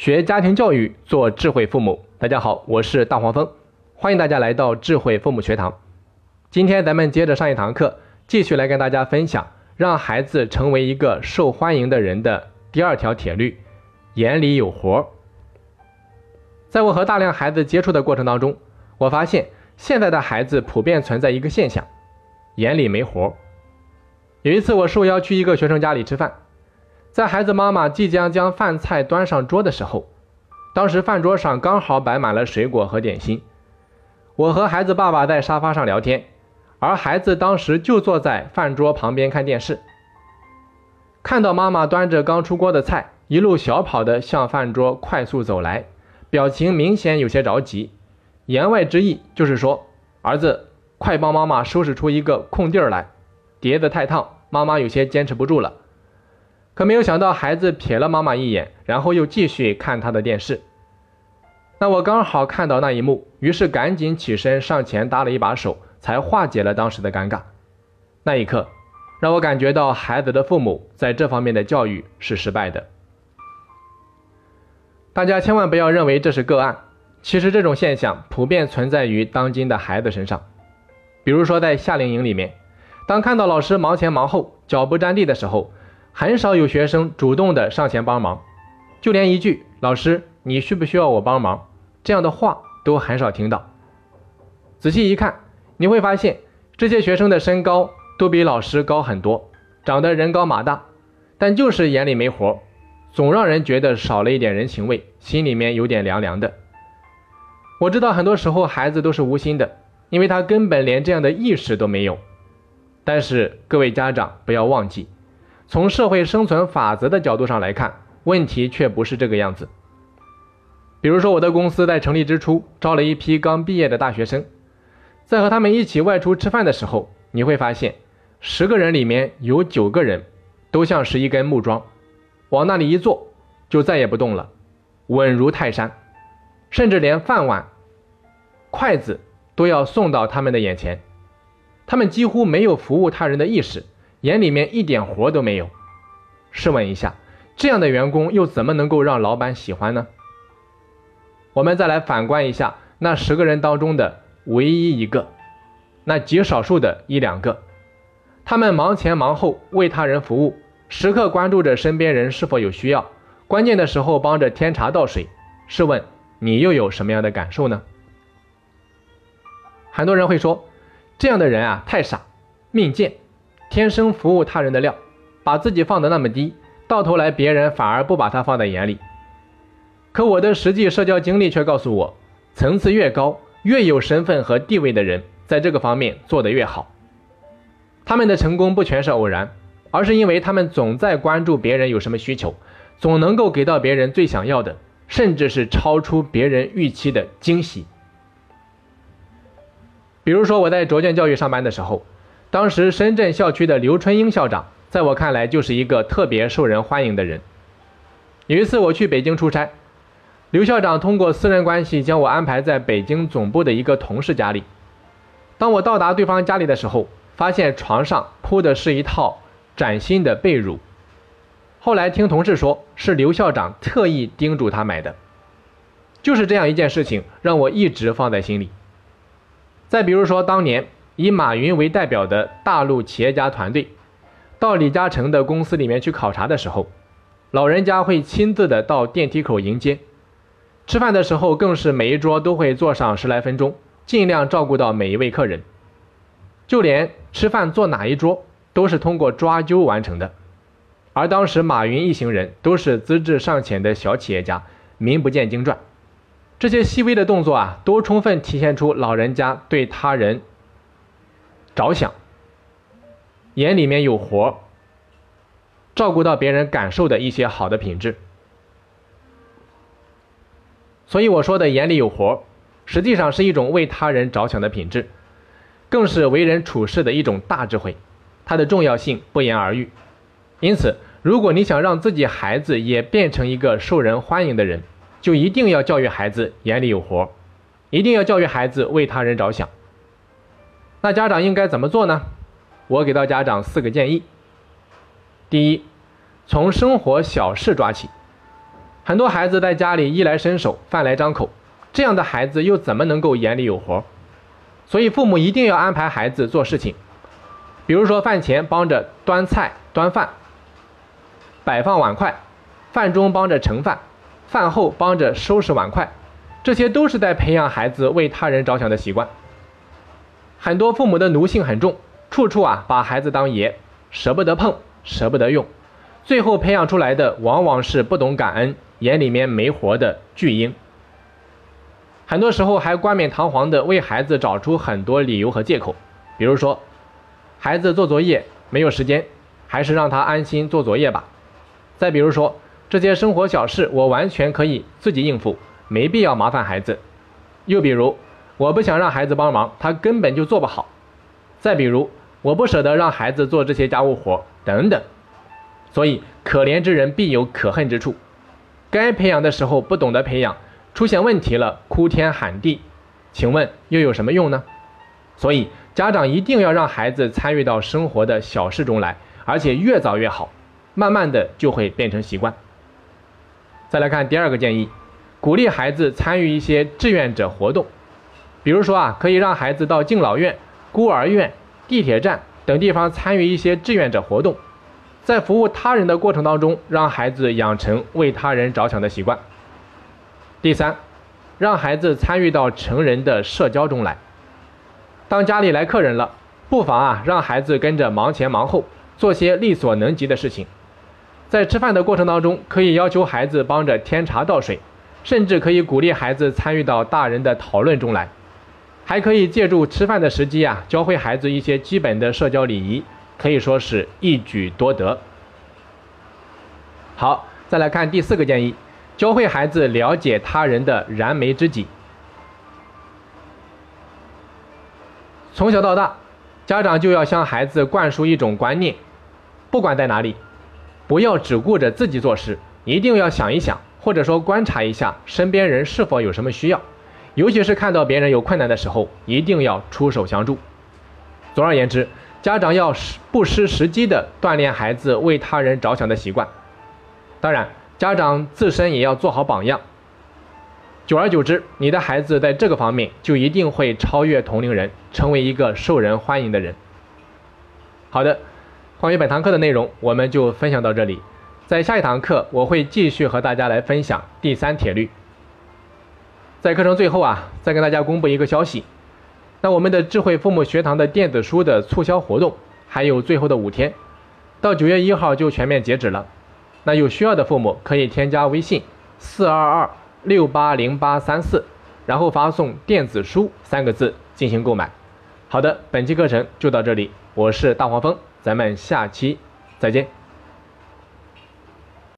学家庭教育，做智慧父母。大家好，我是大黄蜂，欢迎大家来到智慧父母学堂。今天咱们接着上一堂课，继续来跟大家分享让孩子成为一个受欢迎的人的第二条铁律：眼里有活。在我和大量孩子接触的过程当中，我发现现在的孩子普遍存在一个现象：眼里没活。有一次，我受邀去一个学生家里吃饭。在孩子妈妈即将将饭菜端上桌的时候，当时饭桌上刚好摆满了水果和点心。我和孩子爸爸在沙发上聊天，而孩子当时就坐在饭桌旁边看电视。看到妈妈端着刚出锅的菜，一路小跑的向饭桌快速走来，表情明显有些着急。言外之意就是说：“儿子，快帮妈妈收拾出一个空地儿来，碟子太烫，妈妈有些坚持不住了。”可没有想到，孩子瞥了妈妈一眼，然后又继续看他的电视。那我刚好看到那一幕，于是赶紧起身上前搭了一把手，才化解了当时的尴尬。那一刻，让我感觉到孩子的父母在这方面的教育是失败的。大家千万不要认为这是个案，其实这种现象普遍存在于当今的孩子身上。比如说在夏令营里面，当看到老师忙前忙后、脚不沾地的时候，很少有学生主动的上前帮忙，就连一句“老师，你需不需要我帮忙”这样的话都很少听到。仔细一看，你会发现这些学生的身高都比老师高很多，长得人高马大，但就是眼里没活，总让人觉得少了一点人情味，心里面有点凉凉的。我知道很多时候孩子都是无心的，因为他根本连这样的意识都没有。但是各位家长不要忘记。从社会生存法则的角度上来看，问题却不是这个样子。比如说，我的公司在成立之初招了一批刚毕业的大学生，在和他们一起外出吃饭的时候，你会发现，十个人里面有九个人都像是一根木桩，往那里一坐就再也不动了，稳如泰山，甚至连饭碗、筷子都要送到他们的眼前，他们几乎没有服务他人的意识。眼里面一点活都没有，试问一下，这样的员工又怎么能够让老板喜欢呢？我们再来反观一下那十个人当中的唯一一个，那极少数的一两个，他们忙前忙后为他人服务，时刻关注着身边人是否有需要，关键的时候帮着添茶倒水。试问你又有什么样的感受呢？很多人会说，这样的人啊太傻，命贱。天生服务他人的料，把自己放得那么低，到头来别人反而不把他放在眼里。可我的实际社交经历却告诉我，层次越高、越有身份和地位的人，在这个方面做得越好。他们的成功不全是偶然，而是因为他们总在关注别人有什么需求，总能够给到别人最想要的，甚至是超出别人预期的惊喜。比如说我在卓建教育上班的时候。当时深圳校区的刘春英校长，在我看来就是一个特别受人欢迎的人。有一次我去北京出差，刘校长通过私人关系将我安排在北京总部的一个同事家里。当我到达对方家里的时候，发现床上铺的是一套崭新的被褥。后来听同事说，是刘校长特意叮嘱他买的。就是这样一件事情，让我一直放在心里。再比如说当年。以马云为代表的大陆企业家团队，到李嘉诚的公司里面去考察的时候，老人家会亲自的到电梯口迎接。吃饭的时候，更是每一桌都会坐上十来分钟，尽量照顾到每一位客人。就连吃饭坐哪一桌，都是通过抓阄完成的。而当时马云一行人都是资质尚浅的小企业家，名不见经传。这些细微的动作啊，都充分体现出老人家对他人。着想，眼里面有活，照顾到别人感受的一些好的品质。所以我说的眼里有活，实际上是一种为他人着想的品质，更是为人处事的一种大智慧，它的重要性不言而喻。因此，如果你想让自己孩子也变成一个受人欢迎的人，就一定要教育孩子眼里有活，一定要教育孩子为他人着想。那家长应该怎么做呢？我给到家长四个建议。第一，从生活小事抓起。很多孩子在家里衣来伸手、饭来张口，这样的孩子又怎么能够眼里有活？所以父母一定要安排孩子做事情，比如说饭前帮着端菜端饭、摆放碗筷，饭中帮着盛饭，饭后帮着收拾碗筷，这些都是在培养孩子为他人着想的习惯。很多父母的奴性很重，处处啊把孩子当爷，舍不得碰，舍不得用，最后培养出来的往往是不懂感恩。眼里面没活的巨婴，很多时候还冠冕堂皇的为孩子找出很多理由和借口，比如说，孩子做作业没有时间，还是让他安心做作业吧。再比如说，这些生活小事我完全可以自己应付，没必要麻烦孩子。又比如，我不想让孩子帮忙，他根本就做不好。再比如，我不舍得让孩子做这些家务活，等等。所以，可怜之人必有可恨之处。该培养的时候不懂得培养，出现问题了哭天喊地，请问又有什么用呢？所以家长一定要让孩子参与到生活的小事中来，而且越早越好，慢慢的就会变成习惯。再来看第二个建议，鼓励孩子参与一些志愿者活动，比如说啊，可以让孩子到敬老院、孤儿院、地铁站等地方参与一些志愿者活动。在服务他人的过程当中，让孩子养成为他人着想的习惯。第三，让孩子参与到成人的社交中来。当家里来客人了，不妨啊让孩子跟着忙前忙后，做些力所能及的事情。在吃饭的过程当中，可以要求孩子帮着添茶倒水，甚至可以鼓励孩子参与到大人的讨论中来。还可以借助吃饭的时机啊，教会孩子一些基本的社交礼仪。可以说是一举多得。好，再来看第四个建议，教会孩子了解他人的燃眉之急。从小到大，家长就要向孩子灌输一种观念：不管在哪里，不要只顾着自己做事，一定要想一想，或者说观察一下身边人是否有什么需要，尤其是看到别人有困难的时候，一定要出手相助。总而言之。家长要不失时机地锻炼孩子为他人着想的习惯，当然，家长自身也要做好榜样。久而久之，你的孩子在这个方面就一定会超越同龄人，成为一个受人欢迎的人。好的，关于本堂课的内容，我们就分享到这里。在下一堂课，我会继续和大家来分享第三铁律。在课程最后啊，再跟大家公布一个消息。那我们的智慧父母学堂的电子书的促销活动还有最后的五天，到九月一号就全面截止了。那有需要的父母可以添加微信四二二六八零八三四，然后发送“电子书”三个字进行购买。好的，本期课程就到这里，我是大黄蜂，咱们下期再见。